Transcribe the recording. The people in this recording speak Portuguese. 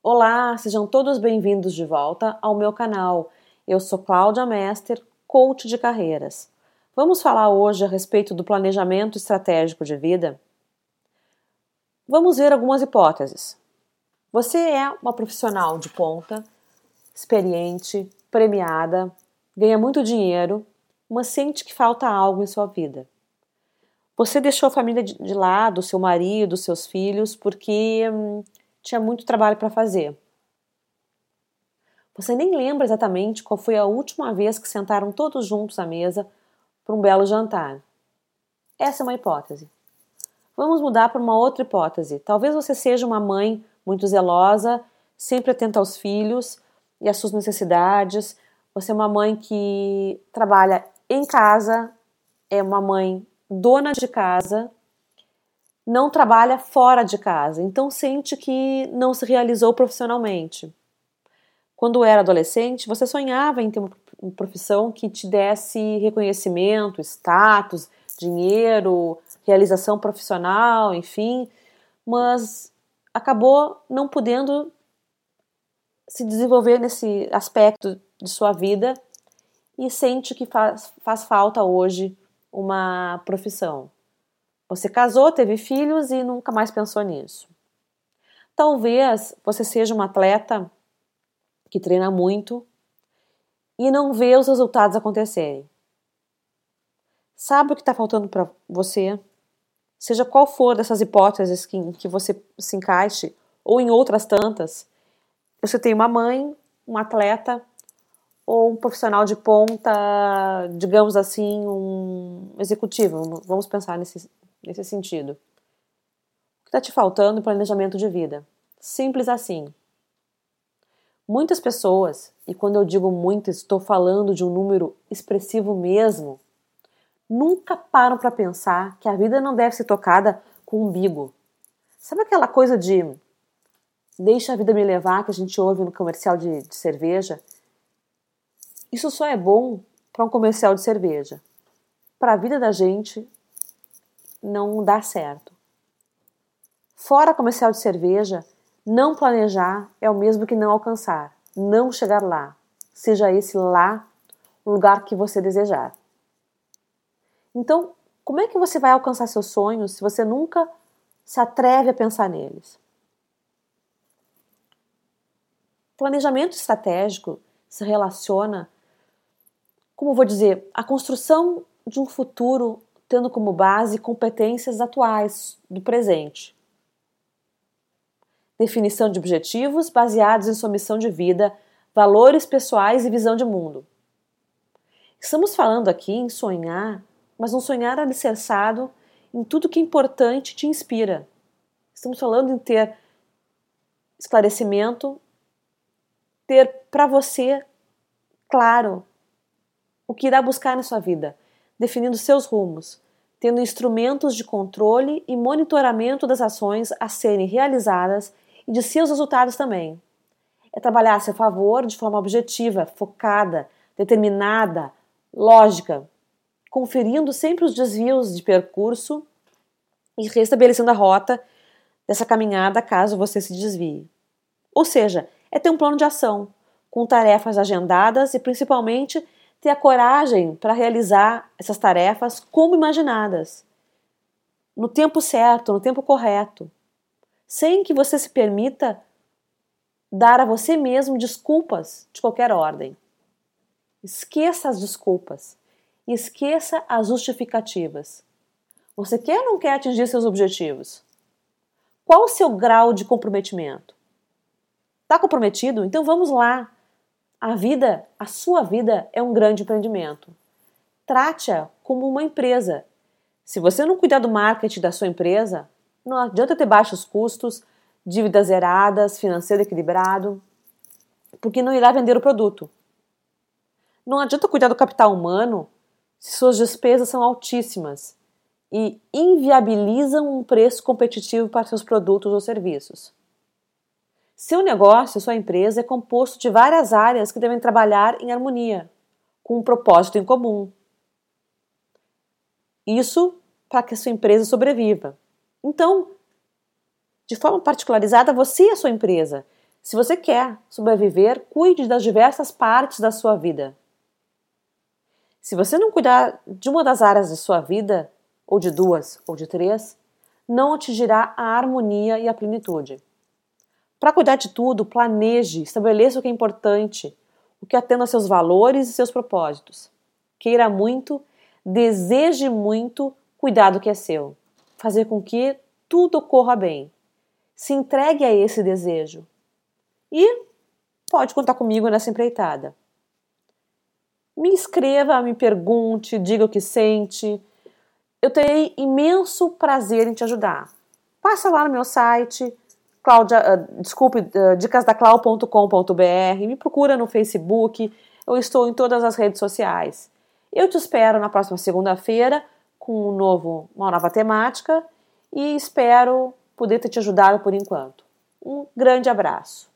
Olá, sejam todos bem-vindos de volta ao meu canal. Eu sou Cláudia Mester, coach de carreiras. Vamos falar hoje a respeito do planejamento estratégico de vida? Vamos ver algumas hipóteses. Você é uma profissional de ponta, experiente, premiada, ganha muito dinheiro, mas sente que falta algo em sua vida. Você deixou a família de lado, seu marido, seus filhos, porque hum, tinha muito trabalho para fazer. Você nem lembra exatamente qual foi a última vez que sentaram todos juntos à mesa para um belo jantar. Essa é uma hipótese. Vamos mudar para uma outra hipótese. Talvez você seja uma mãe muito zelosa, sempre atenta aos filhos e às suas necessidades. Você é uma mãe que trabalha em casa, é uma mãe dona de casa, não trabalha fora de casa, então sente que não se realizou profissionalmente. Quando era adolescente, você sonhava em ter uma profissão que te desse reconhecimento, status, dinheiro, realização profissional, enfim, mas acabou não podendo se desenvolver nesse aspecto de sua vida e sente que faz, faz falta hoje uma profissão. Você casou, teve filhos e nunca mais pensou nisso. Talvez você seja um atleta que treina muito e não vê os resultados acontecerem. Sabe o que está faltando para você? Seja qual for dessas hipóteses que, em que você se encaixe, ou em outras tantas, você tem uma mãe, um atleta ou um profissional de ponta, digamos assim, um executivo. Vamos pensar nesse, nesse sentido. O que está te faltando? Planejamento de vida. Simples assim. Muitas pessoas, e quando eu digo muitas, estou falando de um número expressivo mesmo, nunca param para pensar que a vida não deve ser tocada com umbigo. Sabe aquela coisa de deixa a vida me levar que a gente ouve no comercial de, de cerveja? Isso só é bom para um comercial de cerveja. Para a vida da gente, não dá certo. Fora comercial de cerveja, não planejar é o mesmo que não alcançar, não chegar lá. Seja esse lá o lugar que você desejar. Então, como é que você vai alcançar seus sonhos se você nunca se atreve a pensar neles? Planejamento estratégico se relaciona, como vou dizer, a construção de um futuro tendo como base competências atuais do presente. Definição de objetivos baseados em sua missão de vida, valores pessoais e visão de mundo. Estamos falando aqui em sonhar, mas um sonhar alicerçado em tudo que é importante te inspira. Estamos falando em ter esclarecimento, ter para você claro o que irá buscar na sua vida definindo seus rumos, tendo instrumentos de controle e monitoramento das ações a serem realizadas e de seus resultados também. É trabalhar a seu favor de forma objetiva, focada, determinada, lógica, conferindo sempre os desvios de percurso e restabelecendo a rota dessa caminhada caso você se desvie. Ou seja, é ter um plano de ação, com tarefas agendadas e principalmente ter a coragem para realizar essas tarefas como imaginadas, no tempo certo, no tempo correto, sem que você se permita dar a você mesmo desculpas de qualquer ordem. Esqueça as desculpas e esqueça as justificativas. Você quer ou não quer atingir seus objetivos? Qual o seu grau de comprometimento? Está comprometido? Então vamos lá. A vida, a sua vida é um grande empreendimento. Trate-a como uma empresa. Se você não cuidar do marketing da sua empresa, não adianta ter baixos custos, dívidas zeradas, financeiro equilibrado, porque não irá vender o produto. Não adianta cuidar do capital humano se suas despesas são altíssimas e inviabilizam um preço competitivo para seus produtos ou serviços. Seu negócio, sua empresa é composto de várias áreas que devem trabalhar em harmonia, com um propósito em comum. Isso para que a sua empresa sobreviva. Então, de forma particularizada, você e a sua empresa Se você quer sobreviver, cuide das diversas partes da sua vida. Se você não cuidar de uma das áreas de sua vida, ou de duas, ou de três, não atingirá a harmonia e a plenitude. Para cuidar de tudo, planeje, estabeleça o que é importante, o que atenda aos seus valores e seus propósitos. Queira muito, deseje muito cuidar do que é seu, fazer com que tudo ocorra bem. Se entregue a esse desejo. E pode contar comigo nessa empreitada. Me escreva, me pergunte, diga o que sente. Eu terei imenso prazer em te ajudar. Passa lá no meu site, Claudia, uh, desculpe, uh, dicasdaclau.com.br, me procura no Facebook, eu estou em todas as redes sociais. Eu te espero na próxima segunda-feira com um novo, uma nova temática e espero poder ter te ajudado por enquanto. Um grande abraço.